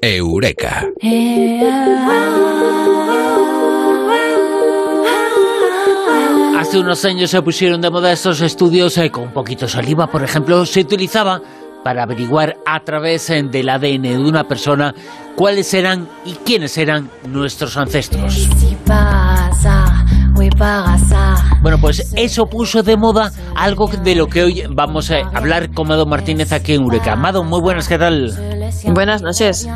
Eureka. Hace unos años se pusieron de moda estos estudios eh, con un poquito saliva, por ejemplo, se utilizaba para averiguar a través eh, del ADN de una persona cuáles eran y quiénes eran nuestros ancestros. Bueno, pues eso puso de moda algo de lo que hoy vamos a hablar con Mado Martínez aquí en Eureka. Mado, muy buenas, ¿qué tal? Buenas noches.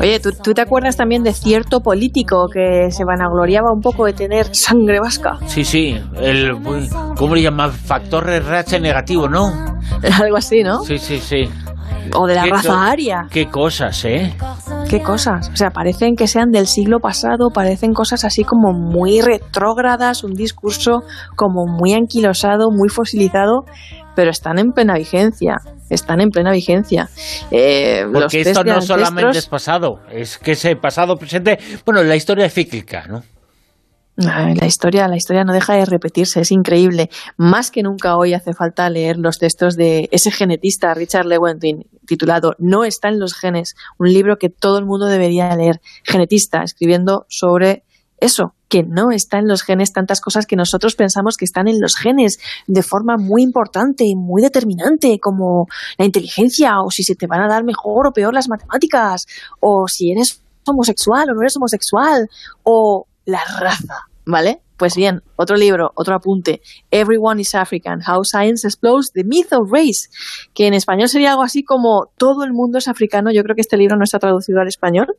Oye, ¿tú, ¿tú, te acuerdas también de cierto político que se vanagloriaba un poco de tener sangre vasca? Sí, sí, el, ¿cómo le llaman? Factor RH negativo, ¿no? Algo así, ¿no? Sí, sí, sí. O de la raza aria. Qué cosas, ¿eh? Qué cosas. O sea, parecen que sean del siglo pasado, parecen cosas así como muy retrógradas, un discurso como muy anquilosado, muy fosilizado, pero están en plena vigencia. Están en plena vigencia. Eh, Porque esto no solamente es pasado, es que ese pasado presente, bueno, la historia es cíclica, ¿no? La historia, la historia no deja de repetirse, es increíble. Más que nunca hoy hace falta leer los textos de ese genetista, Richard Lewontin, titulado No está en los genes, un libro que todo el mundo debería leer. Genetista, escribiendo sobre eso, que no está en los genes tantas cosas que nosotros pensamos que están en los genes de forma muy importante y muy determinante, como la inteligencia, o si se te van a dar mejor o peor las matemáticas, o si eres homosexual o no eres homosexual, o la raza, ¿vale? Pues bien, otro libro, otro apunte, Everyone is African, How Science Explodes the Myth of Race, que en español sería algo así como Todo el mundo es africano, yo creo que este libro no está traducido al español,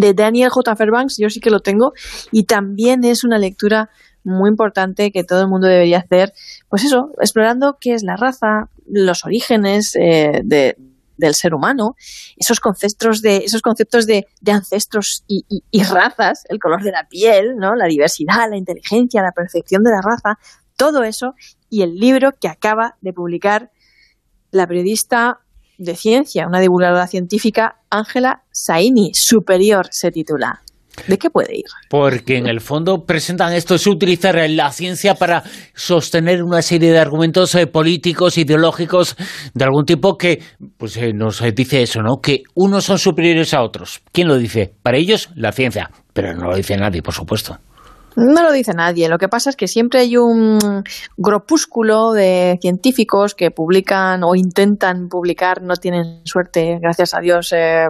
de Daniel J. Fairbanks, yo sí que lo tengo, y también es una lectura muy importante que todo el mundo debería hacer, pues eso, explorando qué es la raza, los orígenes eh, de, del ser humano, esos conceptos de, esos conceptos de, ancestros y, razas, el color de la piel, ¿no? la diversidad, la inteligencia, la percepción de la raza, todo eso, y el libro que acaba de publicar la periodista de ciencia, una divulgadora científica, Ángela Saini, Superior se titula. ¿De qué puede ir? Porque en el fondo presentan esto, es utilizar la ciencia para sostener una serie de argumentos eh, políticos, ideológicos, de algún tipo que pues, eh, nos dice eso, ¿no? Que unos son superiores a otros. ¿Quién lo dice? Para ellos, la ciencia. Pero no lo dice nadie, por supuesto. No lo dice nadie. Lo que pasa es que siempre hay un grupúsculo de científicos que publican o intentan publicar, no tienen suerte, gracias a Dios, eh,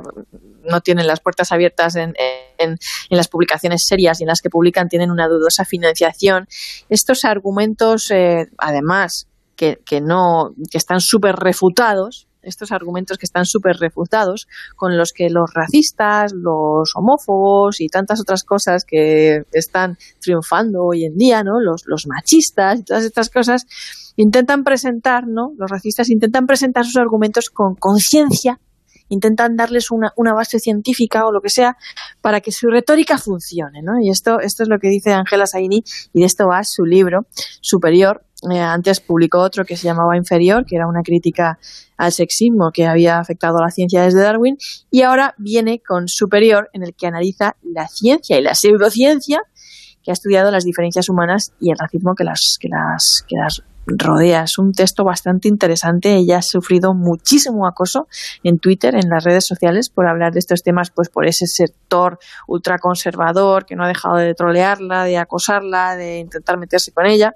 no tienen las puertas abiertas en, en, las publicaciones serias y en las que publican tienen una dudosa financiación. Estos argumentos, eh, además, que, que, no, que están súper refutados, estos argumentos que están súper refutados, con los que los racistas, los homófobos y tantas otras cosas que están triunfando hoy en día, ¿no? los, los machistas y todas estas cosas, intentan presentar, ¿no? los racistas intentan presentar sus argumentos con conciencia intentan darles una, una, base científica o lo que sea para que su retórica funcione, ¿no? Y esto, esto es lo que dice Angela Saini y de esto va su libro superior. Eh, antes publicó otro que se llamaba Inferior, que era una crítica al sexismo que había afectado a la ciencia desde Darwin, y ahora viene con Superior, en el que analiza la ciencia y la pseudociencia que ha estudiado las diferencias humanas y el racismo que las, que las, que las rodea. Es un texto bastante interesante. Ella ha sufrido muchísimo acoso en Twitter, en las redes sociales, por hablar de estos temas, pues por ese sector ultraconservador que no ha dejado de trolearla, de acosarla, de intentar meterse con ella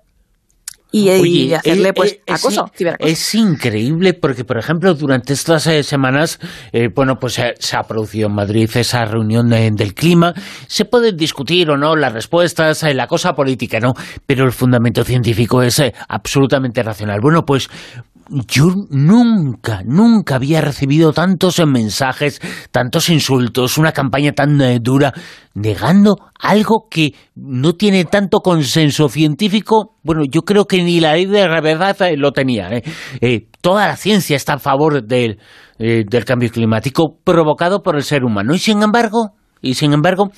y, hacerle pues acoso es, increíble porque por ejemplo durante estas eh, semanas eh, bueno pues eh, se ha producido en Madrid esa reunión del clima. Se pueden discutir o no las respuestas la cosa política no pero el fundamento científico es absolutamente racional. Bueno pues yo nunca, nunca había recibido tantos mensajes, tantos insultos, una campaña tan eh, dura, negando algo que no tiene tanto consenso científico. Bueno, yo creo que ni la ley de la verdad eh, lo tenía. ¿eh? toda la ciencia está a favor del, del cambio climático provocado por el ser humano. Y sin embargo, y sin embargo,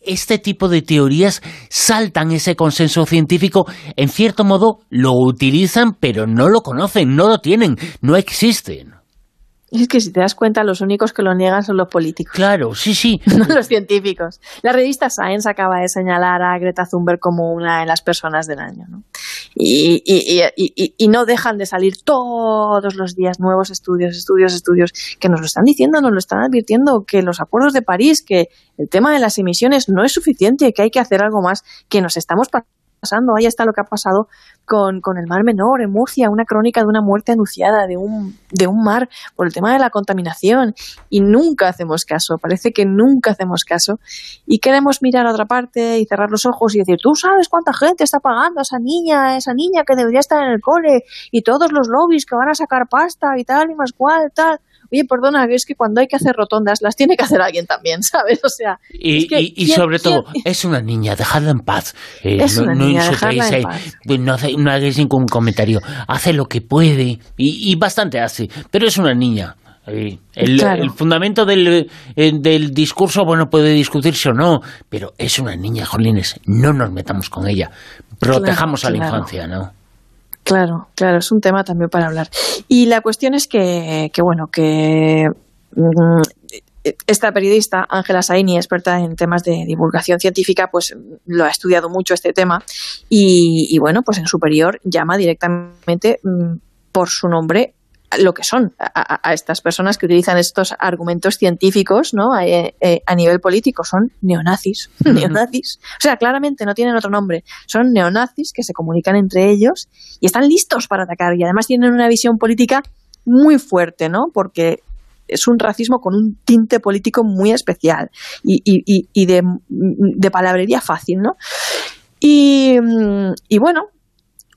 este tipo de teorías saltan ese consenso científico, en cierto modo lo utilizan, pero no lo conocen, no lo tienen, no existen. Es que si te das cuenta, los únicos que lo niegan son los políticos. Claro, sí, sí. no los científicos. La revista Science acaba de señalar a Greta Thunberg como una de las personas del año. Y, y, no dejan de salir todos los días nuevos estudios, estudios, estudios, que nos lo están diciendo, nos lo están advirtiendo, que los acuerdos de París, que el tema de las emisiones no es suficiente, que hay que hacer algo más, que nos estamos. Ahí está lo que ha pasado con, con, el Mar Menor en Murcia, una crónica de una muerte anunciada de un, de un mar por el tema de la contaminación. Y nunca hacemos caso, parece que nunca hacemos caso. Y queremos mirar a otra parte y cerrar los ojos y decir, tú sabes cuánta gente está pagando a esa niña, esa niña que debería estar en el cole, y todos los lobbies que van a sacar pasta y tal y más cual, tal oye, perdona, es que cuando hay que hacer rotondas las tiene que hacer alguien también, ¿sabes? O sea... Y, y, sobre todo, es una niña, dejadla en paz. Eh, es no, una niña, dejadla en paz. Pues no, no hagáis ningún comentario. Hace lo que puede y, bastante hace, pero es una niña. Eh, el, el, fundamento del, eh, del, discurso, bueno, puede discutirse o no, pero es una niña, Jolines, no nos metamos con ella. Protejamos a la infancia, ¿no? Claro, claro, es un tema también para hablar. Y la cuestión es que, que bueno, que mm, esta periodista, Ángela Saini, experta en temas de divulgación científica, pues lo ha estudiado mucho este tema y, y bueno, pues en superior llama directamente mm, por su nombre lo que son a, estas personas que utilizan estos argumentos científicos ¿no? a, eh, a nivel político. Son neonazis. neonazis. O sea, claramente no tienen otro nombre. Son neonazis que se comunican entre ellos y están listos para atacar. Y además tienen una visión política muy fuerte, ¿no? Porque es un racismo con un tinte político muy especial y, y, y de, de, palabrería fácil, ¿no? Y, y bueno,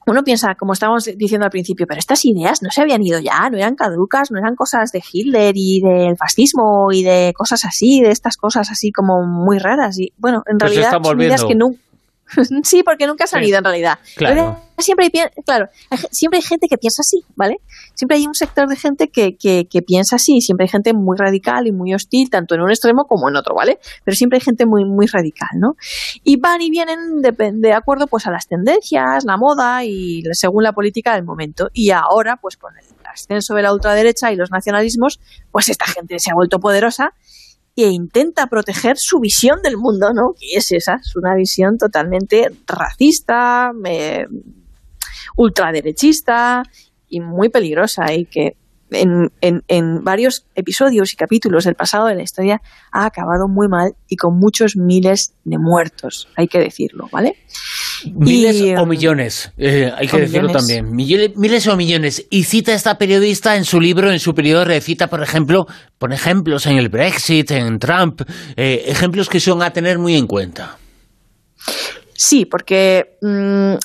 uno piensa, como estábamos diciendo al principio, pero estas ideas no se habían ido ya, no eran caducas, no eran cosas de Hitler y del fascismo y de cosas así, de estas cosas así como muy raras. Y bueno, en pues realidad son ideas que nunca sí, porque nunca ha salido en realidad. Claro. Siempre hay, claro, siempre hay gente que piensa así, ¿vale? Siempre hay un sector de gente que, que, que, piensa así, siempre hay gente muy radical y muy hostil, tanto en un extremo como en otro, ¿vale? Pero siempre hay gente muy, muy radical, ¿no? Y van y vienen de, de acuerdo pues a las tendencias, la moda y según la política del momento. Y ahora, pues con el ascenso de la ultraderecha y los nacionalismos, pues esta gente se ha vuelto poderosa e intenta proteger su visión del mundo, ¿no? Que es esa, es una visión totalmente racista, ultraderechista y muy peligrosa y que en, en, en, varios episodios y capítulos del pasado de la historia ha acabado muy mal y con muchos miles de muertos, hay que decirlo, ¿vale? Miles o um, millones, eh, hay que decirlo también. Miles, o millones. Y cita esta periodista en su libro, en su periodo, recita, por ejemplo, pone ejemplos en el Brexit, en Trump, eh, ejemplos que son a tener muy en cuenta. Sí, porque mm,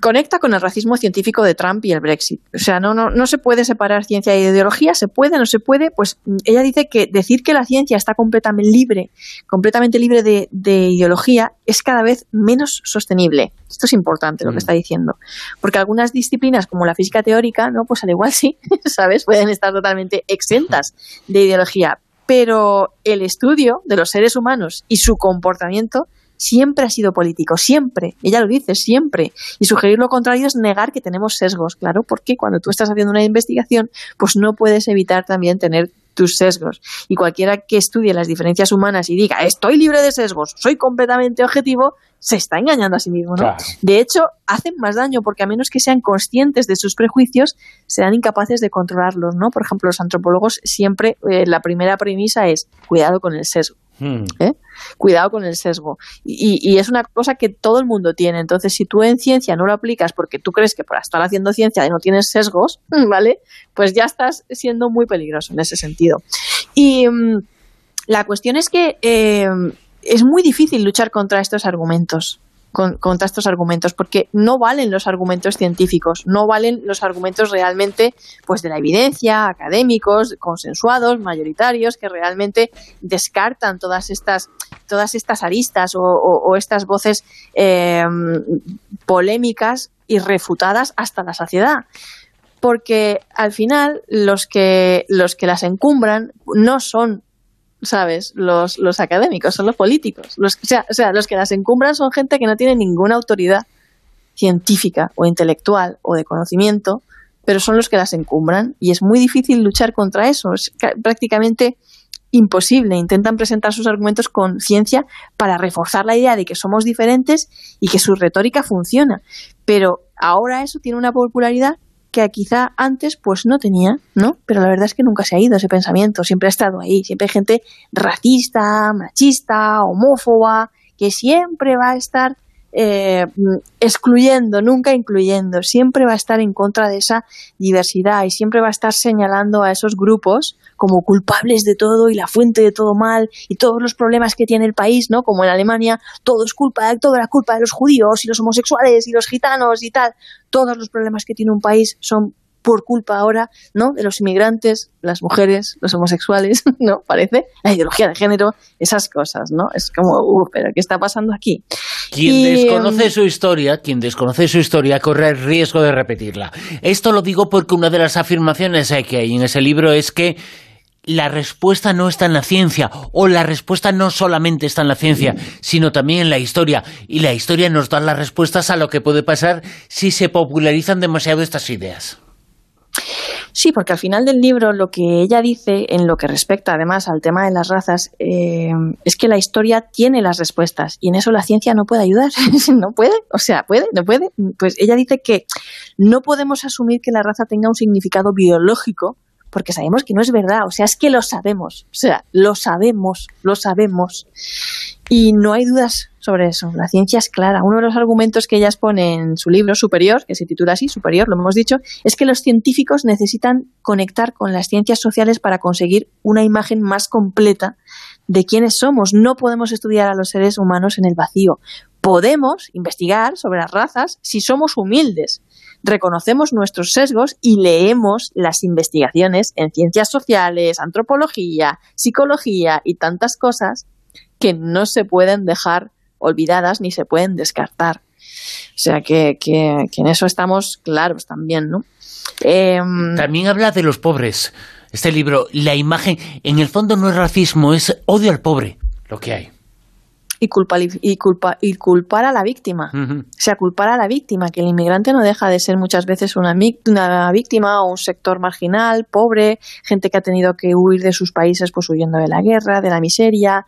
conecta con el racismo científico de Trump y el Brexit. O sea, no, no, no se puede separar ciencia e ideología, se puede, no se puede. Pues ella dice que decir que la ciencia está completamente libre, completamente libre de, ideología, es cada vez menos sostenible. Esto es importante lo que mm. está diciendo. Porque algunas disciplinas, como la física teórica, ¿no? Pues al igual sí, ¿sabes? Pueden estar totalmente exentas de ideología. Pero el estudio de los seres humanos y su comportamiento siempre ha sido político, siempre, ella lo dice, siempre. Y sugerir lo contrario es negar que tenemos sesgos, claro, porque cuando tú estás haciendo una investigación, pues no puedes evitar también tener tus sesgos. Y cualquiera que estudie las diferencias humanas y diga, estoy libre de sesgos, soy completamente objetivo, se está engañando a sí mismo, ¿no? De hecho, hacen más daño porque a menos que sean conscientes de sus prejuicios, serán incapaces de controlarlos, ¿no? Por ejemplo, los antropólogos siempre, eh, la primera premisa es, cuidado con el sesgo. Hmm. ¿eh? Cuidado con el sesgo. Y, es una cosa que todo el mundo tiene. Entonces, si tú en ciencia no lo aplicas porque tú crees que por estar haciendo ciencia no tienes sesgos, ¿vale? Pues ya estás siendo muy peligroso en ese sentido. Y mm, la cuestión es que eh, es muy difícil luchar contra estos argumentos contra estos argumentos, porque no valen los argumentos científicos, no valen los argumentos realmente pues de la evidencia, académicos, consensuados, mayoritarios, que realmente descartan todas estas, todas estas aristas o, estas voces eh, polémicas y refutadas hasta la saciedad. Porque al final los que los que las encumbran no son ¿sabes? Los, los académicos, son los políticos. Los, o, sea, o sea, los que las encumbran son gente que no tiene ninguna autoridad científica o intelectual o de conocimiento, pero son los que las encumbran y es muy difícil luchar contra eso. Es prácticamente imposible. Intentan presentar sus argumentos con ciencia para reforzar la idea de que somos diferentes y que su retórica funciona. Pero ahora eso tiene una popularidad que quizá antes pues no tenía, ¿no? Pero la verdad es que nunca se ha ido ese pensamiento, siempre ha estado ahí, siempre hay gente racista, machista, homófoba, que siempre va a estar eh, excluyendo, nunca incluyendo, siempre va a estar en contra de esa diversidad y siempre va a estar señalando a esos grupos como culpables de todo y la fuente de todo mal y todos los problemas que tiene el país, ¿no? Como en Alemania, todo es culpa, toda la culpa de los judíos y los homosexuales y los gitanos y tal. Todos los problemas que tiene un país son por culpa ahora, ¿no? De los inmigrantes, las mujeres, los homosexuales, ¿no? Parece la ideología de género, esas cosas, ¿no? Es como, uh, pero ¿qué está pasando aquí? Quien desconoce su historia, quien desconoce su historia corre el riesgo de repetirla. Esto lo digo porque una de las afirmaciones que hay en ese libro es que la respuesta no está en la ciencia, o la respuesta no solamente está en la ciencia, sino también en la historia. Y la historia nos da las respuestas a lo que puede pasar si se popularizan demasiado estas ideas. Sí, porque al final del libro lo que ella dice, en lo que respecta además al tema de las razas, eh, es que la historia tiene las respuestas y en eso la ciencia no puede ayudar. no puede, o sea, puede, no puede. Pues ella dice que no podemos asumir que la raza tenga un significado biológico porque sabemos que no es verdad, o sea, es que lo sabemos, o sea, lo sabemos, lo sabemos. Y no hay dudas sobre eso, la ciencia es clara. Uno de los argumentos que ella expone en su libro Superior, que se titula así, Superior, lo hemos dicho, es que los científicos necesitan conectar con las ciencias sociales para conseguir una imagen más completa de quiénes somos. No podemos estudiar a los seres humanos en el vacío. Podemos investigar sobre las razas si somos humildes, reconocemos nuestros sesgos y leemos las investigaciones en ciencias sociales, antropología, psicología y tantas cosas que no se pueden dejar olvidadas ni se pueden descartar. O sea que, en eso estamos claros también, ¿no? Em, también habla de los pobres. Este libro, la imagen, en el fondo no es racismo, es odio al pobre, lo que hay y, culpa, y, culpa, y culpar a la víctima. O sea, culpar a la víctima, que el inmigrante no deja de ser muchas veces una, una víctima o un sector marginal, pobre, gente que ha tenido que huir de sus países pues huyendo de la guerra, de la miseria,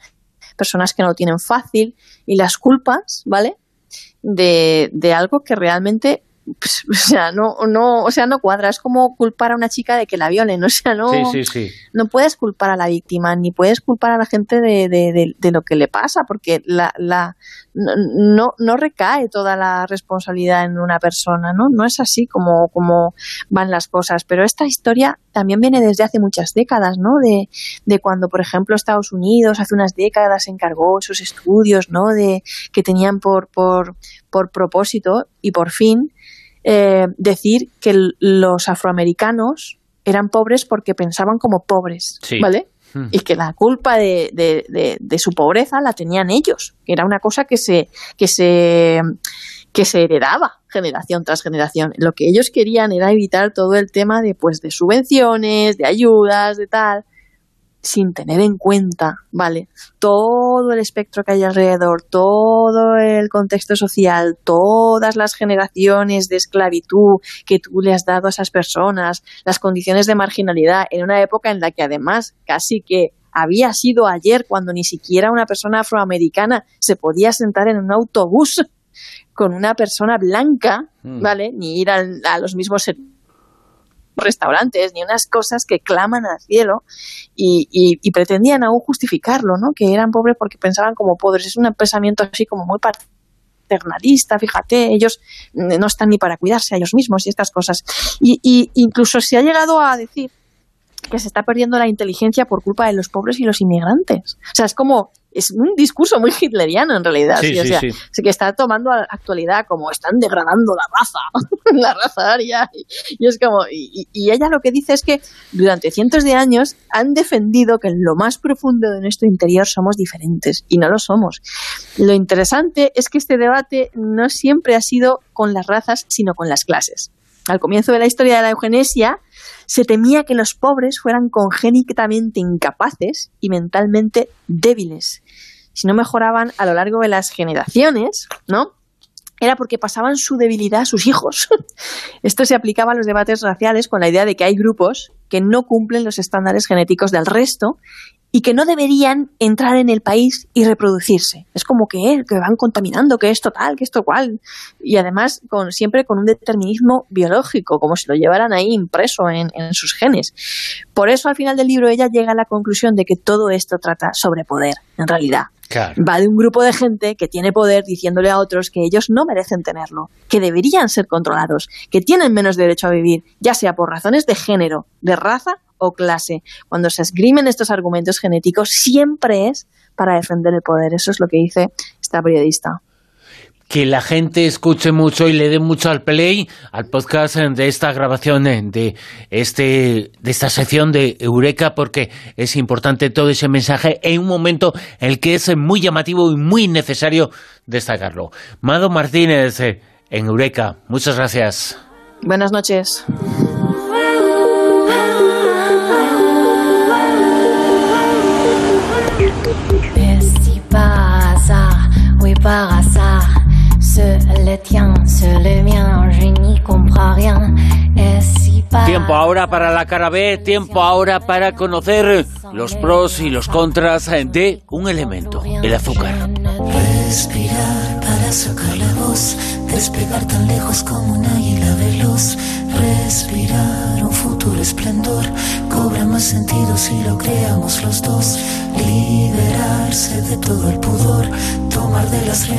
personas que no lo tienen fácil y las culpas, ¿vale? De, de algo que realmente pues, o sea, no, no, o sea, no cuadra. Es como culpar a una chica de que la violen. O sea, no, no puedes culpar a la víctima, ni puedes culpar a la gente de, de, de, lo que le pasa, porque la, la, no, no recae toda la responsabilidad en una persona, ¿no? No es así como, como van las cosas. Pero esta historia también viene desde hace muchas décadas, ¿no? De, de cuando, por ejemplo, Estados Unidos hace unas décadas encargó esos estudios, ¿no? De, que tenían por, por, por propósito y por fin eh, decir que los afroamericanos eran pobres porque pensaban como pobres, ¿vale? Hmm. Y que la culpa de, de, su pobreza la tenían ellos, que era una cosa que se, que se, que se heredaba generación tras generación. Lo que ellos querían era evitar todo el tema de, pues, de subvenciones, de ayudas, de tal sin tener en cuenta, ¿vale? Todo el espectro que hay alrededor, todo el contexto social, todas las generaciones de esclavitud que tú le has dado a esas personas, las condiciones de marginalidad, en una época en la que además casi que había sido ayer cuando ni siquiera una persona afroamericana se podía sentar en un autobús con una persona blanca, mm. ¿vale? Ni ir a los mismos restaurantes ni unas cosas que claman al cielo y, y, pretendían aún justificarlo, ¿no? Que eran pobres porque pensaban como pobres. Es un pensamiento así como muy paternalista, fíjate, ellos no están ni para cuidarse a ellos mismos y estas cosas. Y, y incluso se ha llegado a decir que se está perdiendo la inteligencia por culpa de los pobres y los inmigrantes. O sea, es como es un discurso muy hitleriano en realidad. Sí, o sea, que está tomando actualidad como están degradando la raza, la raza aria. Y, es como, y, ella lo que dice es que durante cientos de años han defendido que en lo más profundo de nuestro interior somos diferentes y no lo somos. Lo interesante es que este debate no siempre ha sido con las razas, sino con las clases. Al comienzo de la historia de la eugenesia, se temía que los pobres fueran congénitamente incapaces y mentalmente débiles. Si no mejoraban a lo largo de las generaciones, ¿no? Era porque pasaban su debilidad a sus hijos. Esto se aplicaba a los debates raciales con la idea de que hay grupos que no cumplen los estándares genéticos del resto y que no deberían entrar en el país y reproducirse. Es como que, eh, que van contaminando, que esto tal, que esto cual. Y además con, siempre con un determinismo biológico, como si lo llevaran ahí impreso en, en sus genes. Por eso al final del libro ella llega a la conclusión de que todo esto trata sobre poder, en realidad. Va de un grupo de gente que tiene poder diciéndole a otros que ellos no merecen tenerlo, que deberían ser controlados, que tienen menos derecho a vivir, ya sea por razones de género, de raza o clase. Cuando se esgrimen estos argumentos genéticos, siempre es para defender el poder. Eso es lo que dice esta periodista que la gente escuche mucho y le dé mucho al play al podcast de esta grabación de este de esta sección de Eureka porque es importante todo ese mensaje en un momento en el que es muy llamativo y muy necesario destacarlo. Mado Martínez eh, en Eureka, muchas gracias. Buenas noches. Tiempo ahora para la cara B, tiempo ahora para conocer los pros y los contras de un elemento, el azúcar. Respirar sacar la voz, despegar tan lejos como un águila veloz. Respirar un futuro esplendor, cobra más sentido si lo creamos los dos. Liberarse de todo el pudor, tomar de las riendas